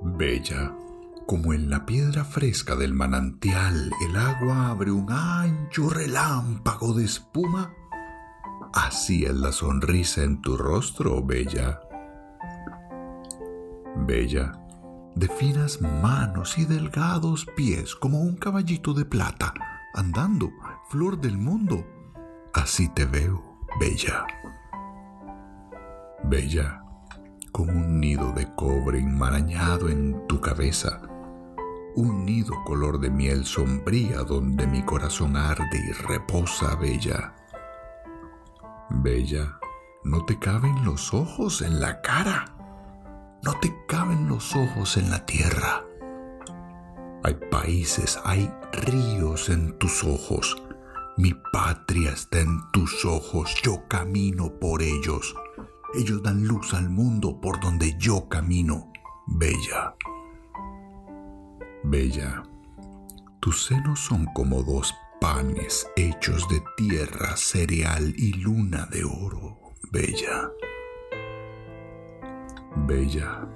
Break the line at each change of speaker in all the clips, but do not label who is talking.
Bella, como en la piedra fresca del manantial el agua abre un ancho relámpago de espuma, así es la sonrisa en tu rostro, Bella. Bella, de finas manos y delgados pies como un caballito de plata, andando, flor del mundo. Así te veo, Bella. Bella, como un nido de cobre enmarañado en tu cabeza, un nido color de miel sombría donde mi corazón arde y reposa, Bella. Bella, no te caben los ojos en la cara no te caben los ojos en la tierra. Hay países, hay ríos en tus ojos. Mi patria está en tus ojos. Yo camino por ellos. Ellos dan luz al mundo por donde yo camino. Bella. Bella. Tus senos son como dos panes hechos de tierra, cereal y luna de oro. Bella. Bella,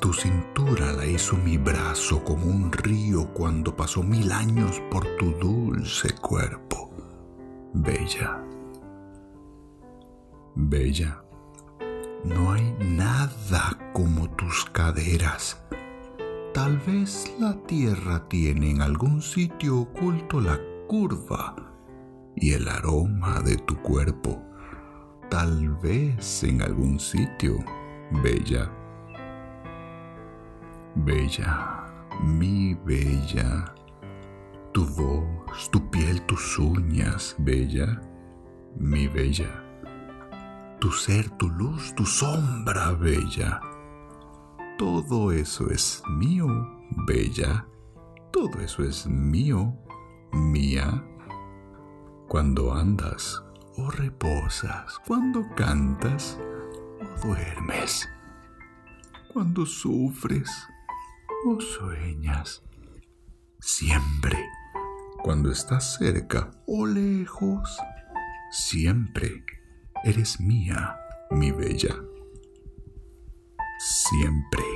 tu cintura la hizo mi brazo como un río cuando pasó mil años por tu dulce cuerpo. Bella, Bella, no hay nada como tus caderas. Tal vez la tierra tiene en algún sitio oculto la curva y el aroma de tu cuerpo. Tal vez en algún sitio bella. Bella, mi bella, tu voz, tu piel, tus uñas, bella, mi bella, tu ser, tu luz, tu sombra, bella. Todo eso es mío, bella. Todo eso es mío, mía. Cuando andas o reposas, cuando cantas, duermes, cuando sufres o sueñas, siempre, cuando estás cerca o lejos, siempre eres mía, mi bella. Siempre.